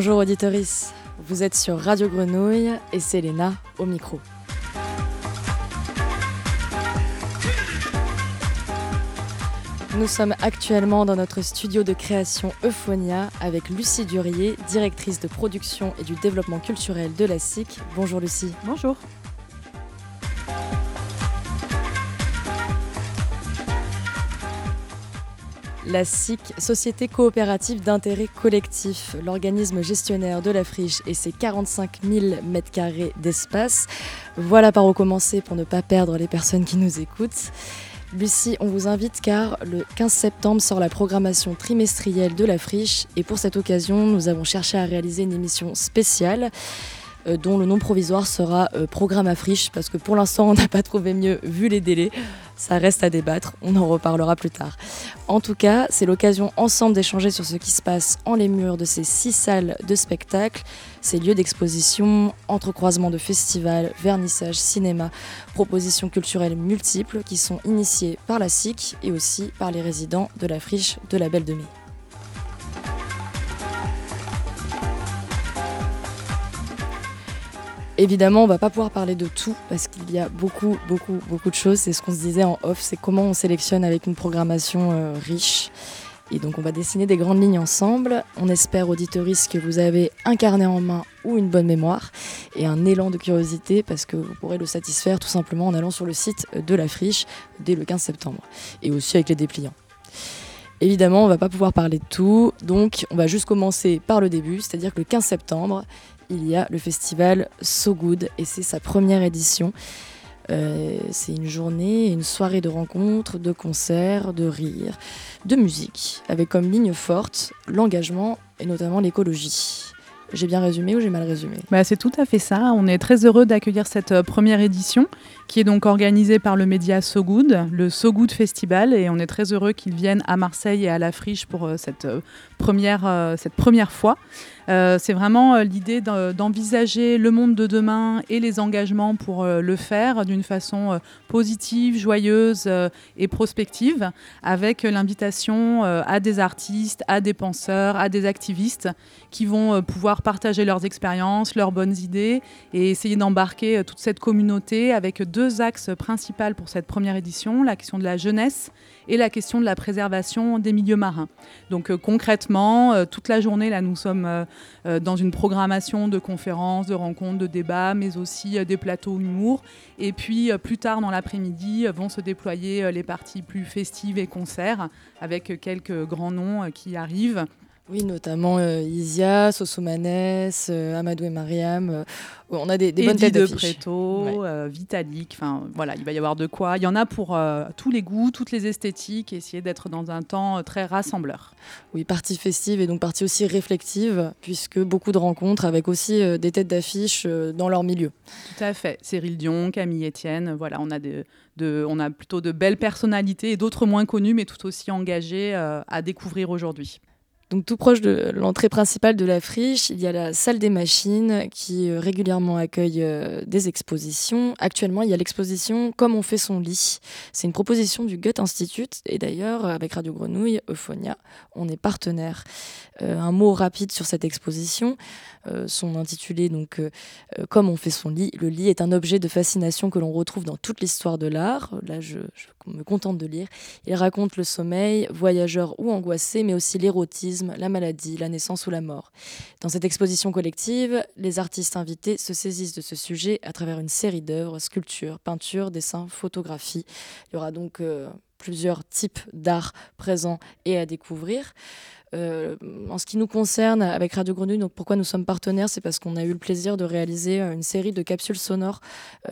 Bonjour auditoris, vous êtes sur Radio Grenouille et c'est Léna au micro. Nous sommes actuellement dans notre studio de création Euphonia avec Lucie Durier, directrice de production et du développement culturel de la SIC. Bonjour Lucie. Bonjour. La SIC, Société coopérative d'intérêt collectif, l'organisme gestionnaire de la friche et ses 45 000 m2 d'espace. Voilà par où commencer pour ne pas perdre les personnes qui nous écoutent. Lucie, on vous invite car le 15 septembre sort la programmation trimestrielle de la friche et pour cette occasion, nous avons cherché à réaliser une émission spéciale dont le nom provisoire sera euh, programme à friche parce que pour l'instant, on n'a pas trouvé mieux vu les délais. Ça reste à débattre, on en reparlera plus tard. En tout cas, c'est l'occasion ensemble d'échanger sur ce qui se passe en les murs de ces six salles de spectacle, ces lieux d'exposition, entrecroisement de festivals, vernissages, cinéma, propositions culturelles multiples qui sont initiées par la SIC et aussi par les résidents de la friche de la Belle de Mai. Évidemment, on va pas pouvoir parler de tout parce qu'il y a beaucoup, beaucoup, beaucoup de choses. C'est ce qu'on se disait en off, c'est comment on sélectionne avec une programmation euh, riche. Et donc on va dessiner des grandes lignes ensemble. On espère, auditoris, que vous avez un carnet en main ou une bonne mémoire et un élan de curiosité parce que vous pourrez le satisfaire tout simplement en allant sur le site de la friche dès le 15 septembre et aussi avec les dépliants. Évidemment, on va pas pouvoir parler de tout, donc on va juste commencer par le début, c'est-à-dire que le 15 septembre, il y a le festival So Good et c'est sa première édition. Euh, c'est une journée, une soirée de rencontres, de concerts, de rires, de musique, avec comme ligne forte l'engagement et notamment l'écologie. J'ai bien résumé ou j'ai mal résumé? Bah, C'est tout à fait ça. On est très heureux d'accueillir cette euh, première édition qui est donc organisée par le média So Good, le So Good Festival. Et on est très heureux qu'ils viennent à Marseille et à la Friche pour euh, cette, première, cette première fois. Euh, c'est vraiment euh, l'idée d'envisager le monde de demain et les engagements pour euh, le faire d'une façon positive, joyeuse et prospective, avec l'invitation à des artistes, à des penseurs, à des activistes qui vont pouvoir partager leurs expériences, leurs bonnes idées et essayer d'embarquer toute cette communauté avec deux axes principaux pour cette première édition, la question de la jeunesse et la question de la préservation des milieux marins. Donc concrètement, toute la journée, là, nous sommes euh, dans une programmation de conférences, de rencontres, de débats, mais aussi euh, des plateaux humour. Et puis euh, plus tard dans l'après-midi vont se déployer les parties plus festives et concerts avec quelques grands noms qui arrivent. Oui, notamment euh, Isia, Sosomanes, euh, Amadou et Mariam. Euh, on a des, des bonnes têtes de Préto, Vitalik. Enfin, voilà, il va y avoir de quoi. Il y en a pour tous les goûts, toutes les esthétiques. Essayer d'être dans un temps très rassembleur. Oui, partie festive et donc partie aussi réflexive, puisque beaucoup de rencontres avec aussi des têtes d'affiche dans leur milieu. Tout à fait. Cyril Dion, Camille Etienne. Voilà, on a de, on a plutôt de belles personnalités et d'autres moins connues, mais tout aussi engagées à découvrir aujourd'hui. Donc tout proche de l'entrée principale de la friche, il y a la salle des machines qui euh, régulièrement accueille euh, des expositions. Actuellement, il y a l'exposition Comme on fait son lit. C'est une proposition du Goethe Institute et d'ailleurs avec Radio Grenouille, Euphonia, on est partenaire. Euh, un mot rapide sur cette exposition. son intitulé donc Comme on fait son lit. Le lit est un objet de fascination que l'on retrouve dans toute l'histoire de l'art. Là, je, je me contente de lire. Il raconte le sommeil, voyageur ou angoissé, mais aussi l'érotisme la maladie, la naissance ou la mort. Dans cette exposition collective, les artistes invités se saisissent de ce sujet à travers une série d'œuvres, sculptures, peintures, dessins, photographies. Il y aura donc euh, plusieurs types d'art présents et à découvrir. Euh, en ce qui nous concerne, avec Radio Grenouille, donc pourquoi nous sommes partenaires, c'est parce qu'on a eu le plaisir de réaliser euh, une série de capsules sonores,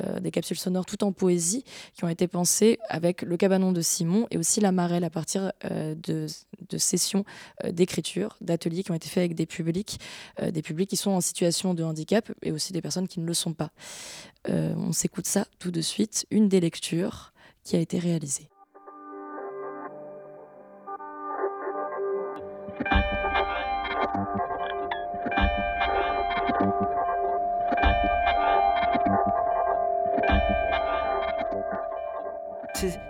euh, des capsules sonores tout en poésie, qui ont été pensées avec le cabanon de Simon et aussi la Marelle à partir de, de, sessions d'écriture, d'ateliers qui ont été faits avec des publics, des publics qui sont en situation de handicap et aussi des personnes qui ne le sont pas. on s'écoute ça tout de suite, une des lectures qui a été réalisée.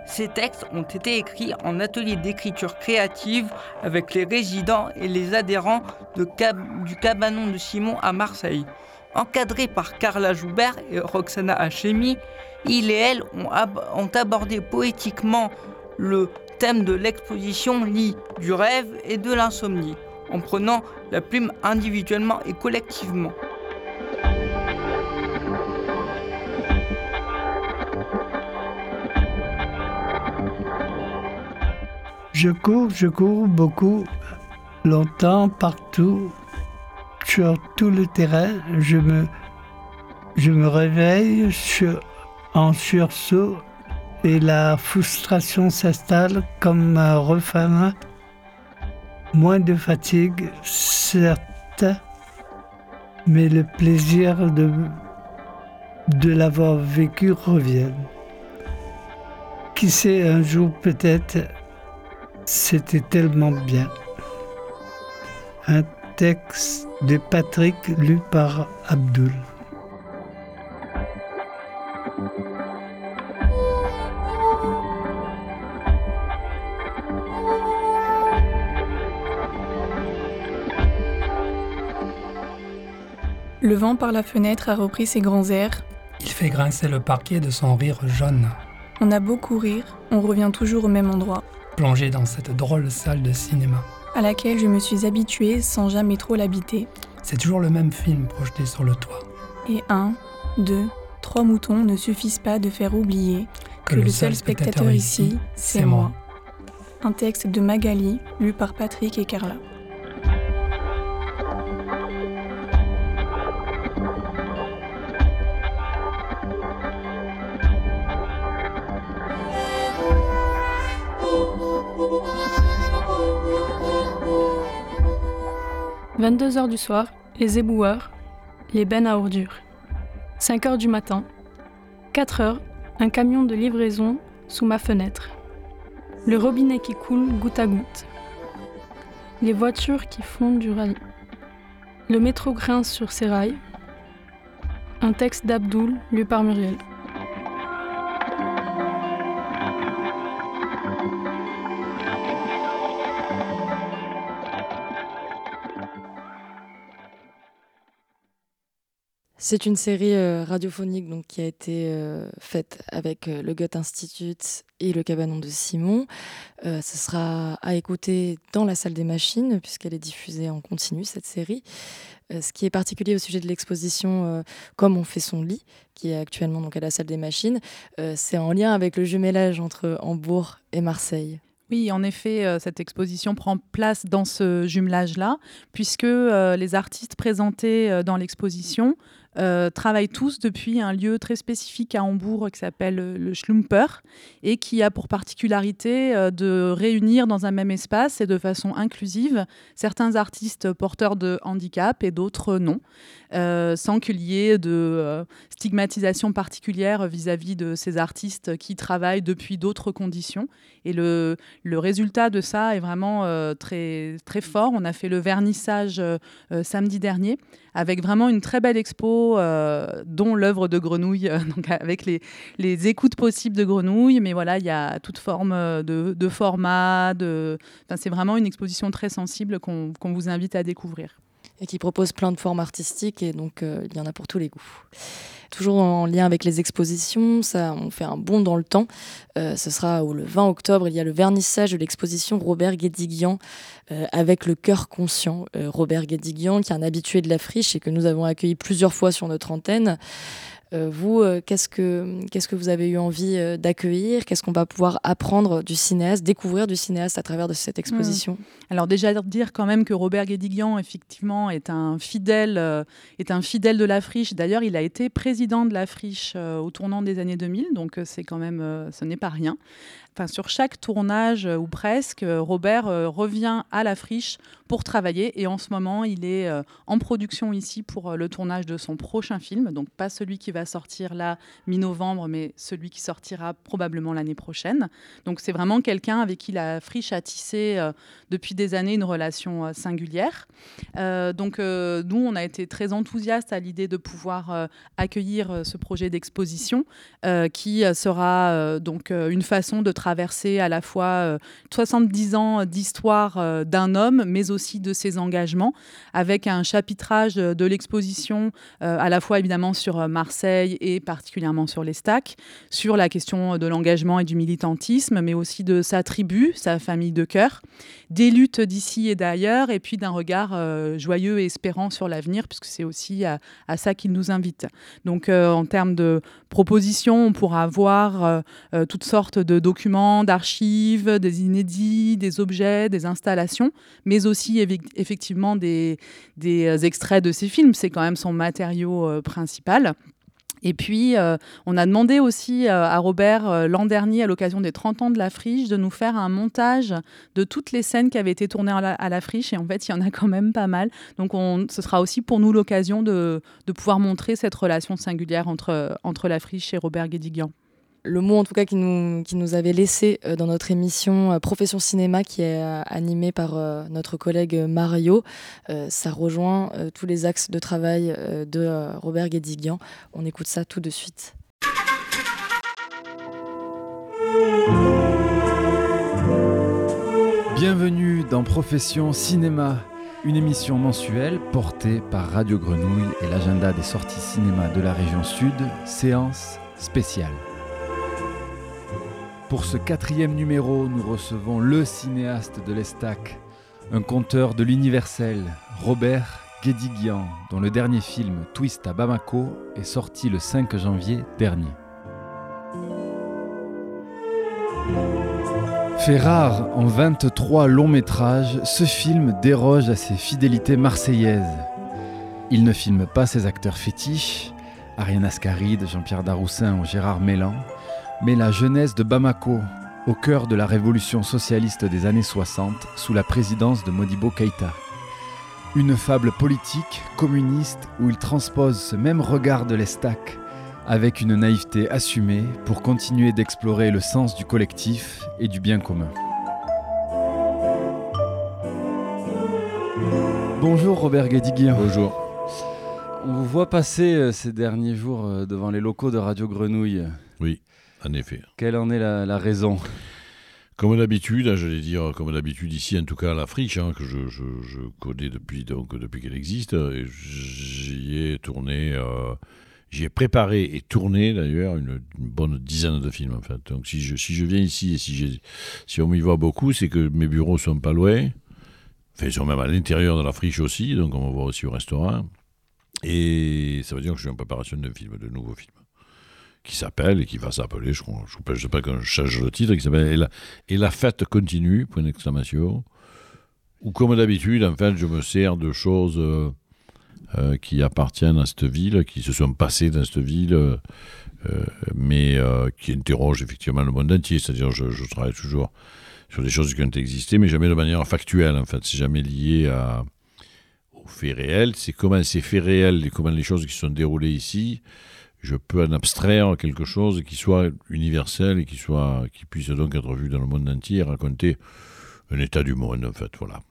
Ces textes ont été écrits en atelier d'écriture créative avec les résidents et les adhérents du cabanon de Simon à Marseille. Encadrés par Carla Joubert et Roxana Hachemi, il et elle ont, ont abordé poétiquement le thème de l'exposition lit du rêve et de l'insomnie, en prenant la plume individuellement et collectivement. Je cours, je cours beaucoup, longtemps, partout, sur tout le terrain. Je me, je me réveille en sursaut et la frustration s'installe comme un refrain. Moins de fatigue, certes, mais le plaisir de, de l'avoir vécu revient. Qui sait, un jour peut-être, c'était tellement bien. Un texte de Patrick lu par Abdul. Vent par la fenêtre a repris ses grands airs. Il fait grincer le parquet de son rire jaune. On a beau courir, on revient toujours au même endroit. Plongé dans cette drôle salle de cinéma. À laquelle je me suis habituée sans jamais trop l'habiter. C'est toujours le même film projeté sur le toit. Et un, deux, trois moutons ne suffisent pas de faire oublier que, le, seul spectateur, ici, c'est moi. Un texte de Magali, lu par Patrick et Carla. 22 heures du soir, les éboueurs, les bennes à ordures. 5 heures du matin, 4 heures, un camion de livraison sous ma fenêtre. Le robinet qui coule goutte à goutte. Les voitures qui font du rallye. Le métro grince sur ses rails. Un texte d'Abdoul lu par Muriel. 'C'est une série euh, radiophonique donc, qui a été euh, faite avec euh, le Goethe Institute et le Cabanon de Simon. ce sera à écouter dans la salle des machines, puisqu'elle est diffusée en continu, cette série. ce qui est particulier au sujet de l'exposition Comme on fait son lit, qui est actuellement donc, à la salle des machines, c'est en lien avec le jumelage entre Hambourg et Marseille. Oui, en effet, cette exposition prend place dans ce jumelage-là, puisque les artistes présentés dans l'exposition euh, travaillent tous depuis un lieu très spécifique à Hambourg qui s'appelle euh, le Schlumper et qui a pour particularité euh, de réunir dans un même espace et de façon inclusive certains artistes porteurs de handicap et d'autres non, sans qu'il y ait de stigmatisation particulière vis-à-vis de ces artistes qui travaillent depuis d'autres conditions. Et le, le, résultat de ça est vraiment très, très fort. On a fait le vernissage samedi dernier avec vraiment une très belle expo, euh, dont l'œuvre de Grenouille, euh, donc avec les, les, écoutes possibles de Grenouille. Mais voilà, il y a toute forme de, de format. De... Enfin, c'est vraiment une exposition très sensible qu'on vous invite à découvrir. Et qui propose plein de formes artistiques, et donc euh, il y en a pour tous les goûts. Toujours en lien avec les expositions, ça, on fait un bond dans le temps. Euh, ce sera le 20 octobre, il y a le vernissage de l'exposition Robert Guédiguian euh, avec le cœur conscient. Euh, Robert Guédiguian, qui est un habitué de la friche et que nous avons accueilli plusieurs fois sur notre antenne. Euh, vous, euh, qu'est-ce que qu'est-ce que vous avez eu envie euh, d'accueillir? Qu'est-ce qu'on va pouvoir apprendre du cinéaste, découvrir du cinéaste à travers de cette exposition? Hmm. Alors déjà dire quand même que Robert Guédiguian effectivement est un fidèle est un fidèle de la friche. D'ailleurs, il a été président de la friche au tournant des années 2000, donc c'est quand même ce n'est pas rien. Enfin sur chaque tournage ou presque, Robert revient à la friche pour travailler et en ce moment il est en production ici pour le tournage de son prochain film, donc pas celui qui va sortir là mi-novembre, mais celui qui sortira probablement l'année prochaine. Donc c'est vraiment quelqu'un avec qui la friche a tissé depuis des années une relation singulière. donc nous on a été très enthousiastes à l'idée de pouvoir accueillir ce projet d'exposition qui sera donc une façon de traverser à la fois 70 ans d'histoire d'un homme, mais aussi de ses engagements, avec un chapitrage de l'exposition euh, à la fois évidemment sur euh, Marseille et particulièrement sur les stacks, sur la question de l'engagement et du militantisme, mais aussi de sa tribu, sa famille de cœur, des luttes d'ici et d'ailleurs, et puis d'un regard euh, joyeux et espérant sur l'avenir, puisque c'est aussi à, ça qu'il nous invite. Donc en termes de propositions, on pourra voir toutes sortes de documents, d'archives, des inédits, des objets, des installations, mais aussi effectivement des, des euh, extraits de ses films. C'est quand même son matériau euh, principal. Et puis, euh, on a demandé aussi à Robert l'an dernier, à l'occasion des 30 ans de la friche, de nous faire un montage de toutes les scènes qui avaient été tournées à la, friche. Et en fait, il y en a quand même pas mal. Donc, on, ce sera aussi pour nous l'occasion de, de, pouvoir montrer cette relation singulière entre, entre la friche et Robert Guédiguian le mot en tout cas qui nous, avait laissé euh, dans notre émission euh, Profession Cinéma qui est euh, animée par notre collègue Mario. ça rejoint tous les axes de travail de Robert Guédiguian. On écoute ça tout de suite. Bienvenue dans Profession Cinéma, une émission mensuelle portée par Radio Grenouille et l'agenda des sorties cinéma de la région sud, séance spéciale. Pour ce quatrième numéro, nous recevons le cinéaste de l'Estac, un conteur de l'universel, Robert Guédiguian, dont le dernier film, Twist à Bamako, est sorti le 5 janvier dernier. Fait rare en 23 longs métrages, ce film déroge à ses fidélités marseillaises. Il ne filme pas ses acteurs fétiches, Ariane Ascaride, Jean-Pierre Daroussin ou Gérard Mélan, mais la jeunesse de Bamako, au cœur de la révolution socialiste des années 60, sous la présidence de Modibo Keïta. Une fable politique, communiste, où il transpose ce même regard de l'Estac, avec une naïveté assumée pour continuer d'explorer le sens du collectif et du bien commun. Bonjour Robert Guédiguian. Bonjour. On vous voit passer euh, ces derniers jours euh, devant les locaux de Radio Grenouille. Oui. En effet. Quelle en est la, raison? Comme d'habitude, hein, je vais dire, comme d'habitude ici, en tout cas à la friche, hein, que je, connais depuis, donc, depuis qu'elle existe, j'y ai tourné, euh, j'y ai préparé et tourné d'ailleurs une, bonne dizaine de films en fait. Donc si je, si je viens ici et si, si on m'y voit beaucoup, c'est que mes bureaux sont pas loin, enfin ils sont même à l'intérieur de la friche aussi, donc on va voir aussi au restaurant. Et ça veut dire que je suis en préparation d'un film, de nouveaux films qui s'appelle et qui va s'appeler, je ne sais pas quand je change le titre, qui s'appelle et, la, fête continue, point d'exclamation. Ou comme d'habitude, en fait, je me sers de choses euh, euh, qui appartiennent à cette ville, qui se sont passées dans cette ville, euh, mais qui interrogent effectivement le monde entier. C'est-à-dire, je, travaille toujours sur des choses qui ont existé, mais jamais de manière factuelle, en fait. C'est jamais lié aux faits réels. C'est comment ces faits réels et comment les choses qui se sont déroulées ici je peux en abstraire quelque chose qui soit universel et qui, soit, qui puisse donc être vu dans le monde entier raconter un état du monde, en fait. Voilà.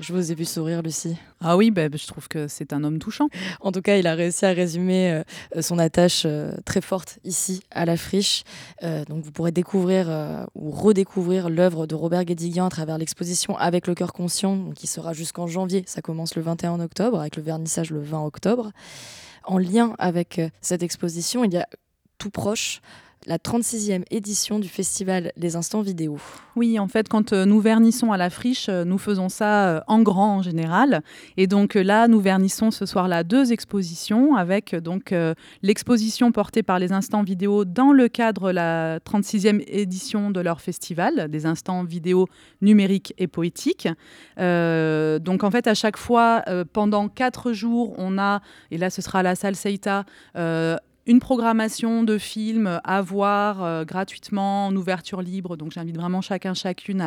Je vous ai vu sourire, Lucie. Ah oui, bah, je trouve que c'est un homme touchant. En tout cas, il a réussi à résumer euh, son attache euh, très forte ici, à la friche. Euh, donc vous pourrez découvrir ou redécouvrir l'œuvre de Robert Guédiguian à travers l'exposition Avec le cœur conscient, qui sera jusqu'en janvier. Ça commence le 21 octobre, avec le vernissage le 20 octobre en lien avec cette exposition, il y a tout proche la 36e édition du festival Les Instants Vidéo. Oui, en fait, quand euh, nous vernissons à la friche, euh, nous faisons ça en grand en général. Et donc là, nous vernissons ce soir-là deux expositions avec donc l'exposition portée par Les Instants Vidéo dans le cadre de la 36e édition de leur festival, des instants vidéo numériques et poétiques. donc en fait, à chaque fois, pendant quatre jours, on a, et là ce sera à la salle Seita, une programmation de films à voir euh, gratuitement en ouverture libre. Donc j'invite vraiment chacun, chacune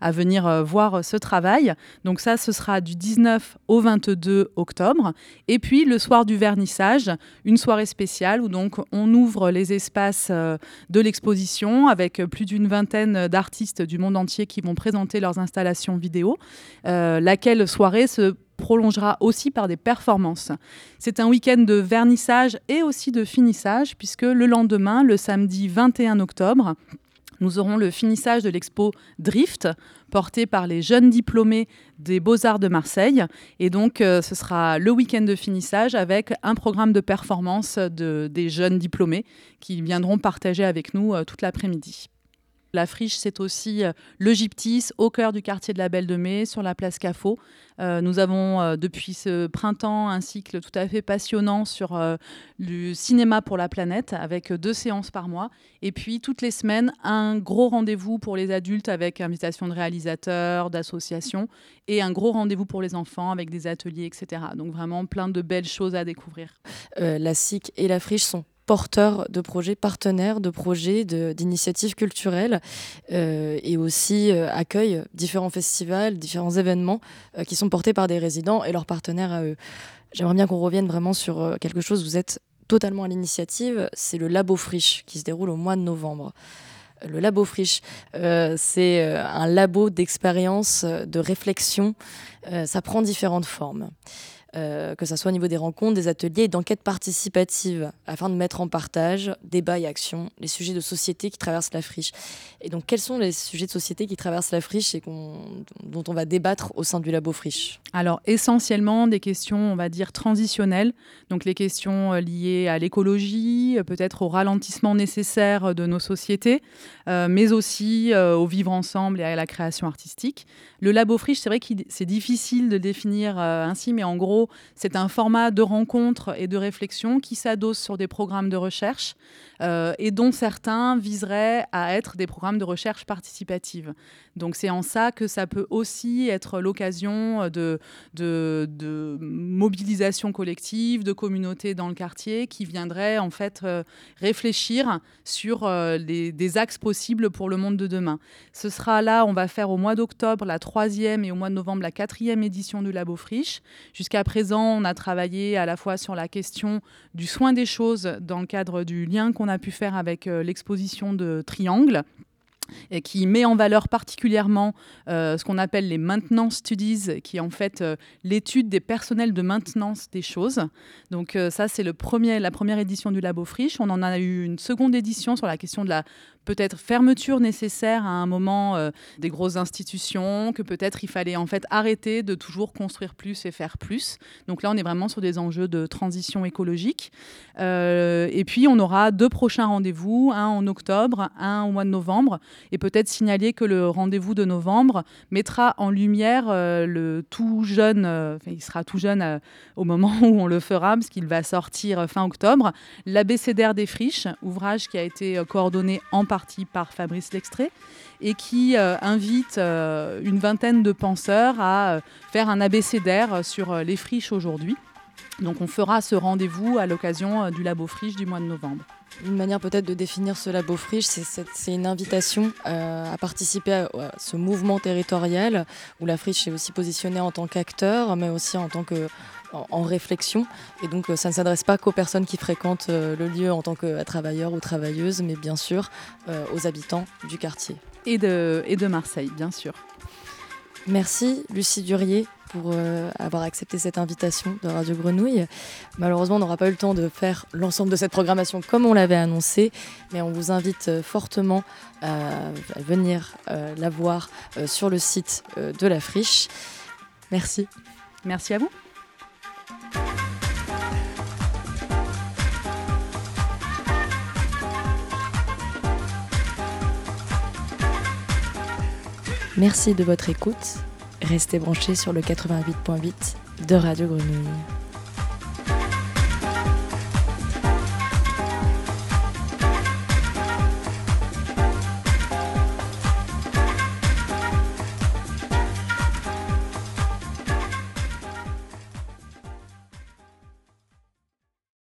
à, venir euh, voir ce travail. Donc ça, ce sera du 19 au 22 octobre. Et puis le soir du vernissage, une soirée spéciale où donc on ouvre les espaces euh, de l'exposition avec plus d'une vingtaine d'artistes du monde entier qui vont présenter leurs installations vidéo. laquelle soirée se prolongera aussi par des performances. C'est un week-end de vernissage et aussi de finissage, puisque le lendemain, le samedi 21 octobre, nous aurons le finissage de l'expo Drift, porté par les jeunes diplômés des Beaux-Arts de Marseille. Et donc, euh, ce sera le week-end de finissage avec un programme de performance de, des jeunes diplômés qui viendront partager avec nous euh, toute l'après-midi. La friche, c'est aussi euh, le Gyptis, au cœur du quartier de la Belle de Mai, sur la place Cafo. Euh, nous avons euh, depuis ce printemps un cycle tout à fait passionnant sur le cinéma pour la planète, avec deux séances par mois. Et puis, toutes les semaines, un gros rendez-vous pour les adultes avec invitation de réalisateurs, d'associations, et un gros rendez-vous pour les enfants avec des ateliers, etc. Donc vraiment plein de belles choses à découvrir. la SIC et la friche sont porteurs de projets, partenaires de projets, d'initiatives culturelles euh, et aussi euh, accueillent différents festivals, différents événements euh, qui sont portés par des résidents et leurs partenaires à eux. J'aimerais bien qu'on revienne vraiment sur quelque chose, vous êtes totalement à l'initiative, c'est le Labo Friche qui se déroule au mois de novembre. Le Labo Friche, c'est un labo d'expérience, de réflexion, ça prend différentes formes. Euh, que ce soit au niveau des rencontres, des ateliers et d'enquêtes participative, afin de mettre en partage, débat et action, les sujets de société qui traversent la friche. Et donc, quels sont les sujets de société qui traversent la friche et dont on va débattre au sein du labo friche? Alors, essentiellement des questions, on va dire, transitionnelles, donc les questions euh, liées à l'écologie, euh, peut-être au ralentissement nécessaire de nos sociétés, mais aussi au vivre ensemble et à la création artistique. Le labo friche, c'est vrai que c'est difficile de définir ainsi, mais en gros, c'est un format de rencontre et de réflexion qui s'adosse sur des programmes de recherche euh, et dont certains viseraient à être des programmes de recherche participative. Donc c'est en ça que ça peut aussi être l'occasion de, mobilisation collective, de communautés dans le quartier qui viendraient en fait euh, réfléchir sur euh, des axes possibles pour le monde de demain. Ce sera là, on va faire au mois d'octobre la troisième et au mois de novembre la quatrième édition du Labo Friche. Jusqu'à présent, on a travaillé à la fois sur la question du soin des choses dans le cadre du lien qu'on a pu faire avec euh, l'exposition de Triangle et qui met en valeur particulièrement euh, ce qu'on appelle les maintenance studies, qui est en fait euh, l'étude des personnels de maintenance des choses. Donc ça, c'est la première édition du Labo Friche. On en a eu une seconde édition sur la question de la peut-être fermeture nécessaire à un moment euh, des grosses institutions, que peut-être il fallait en fait arrêter de toujours construire plus et faire plus. Donc là, on est vraiment sur des enjeux de transition écologique. Euh, et puis, on aura deux prochains rendez-vous, un en octobre, un au mois de novembre. Et peut-être signaler que le rendez-vous de novembre mettra en lumière euh, le tout jeune, il sera tout jeune au moment où on le fera, parce qu'il va sortir fin octobre, l'abécédaire des friches, ouvrage qui a été coordonné en partie par Fabrice Lextrait et qui euh, invite euh, une vingtaine de penseurs à euh, faire un abécédaire sur les friches aujourd'hui. Donc on fera ce rendez-vous à l'occasion du Labo Friche du mois de novembre. Une manière peut-être de définir ce Labo Friche, c'est une invitation à participer à, ce mouvement territorial où la friche est aussi positionnée en tant qu'acteur, mais aussi en tant que en, réflexion. Et donc, euh, ça ne s'adresse pas qu'aux personnes qui fréquentent euh, le lieu en tant que travailleurs ou travailleuses, mais bien sûr euh, aux habitants du quartier. Et de, et de Marseille, bien sûr. Merci, Lucie Durier, pour avoir accepté cette invitation de Radio Grenouille. Malheureusement, on n'aura pas eu le temps de faire l'ensemble de cette programmation comme on l'avait annoncé, mais on vous invite fortement à venir la voir sur le site de la friche. Merci. Merci à vous. Merci de votre écoute. Restez branchés sur le 88.8 de Radio Grenouille.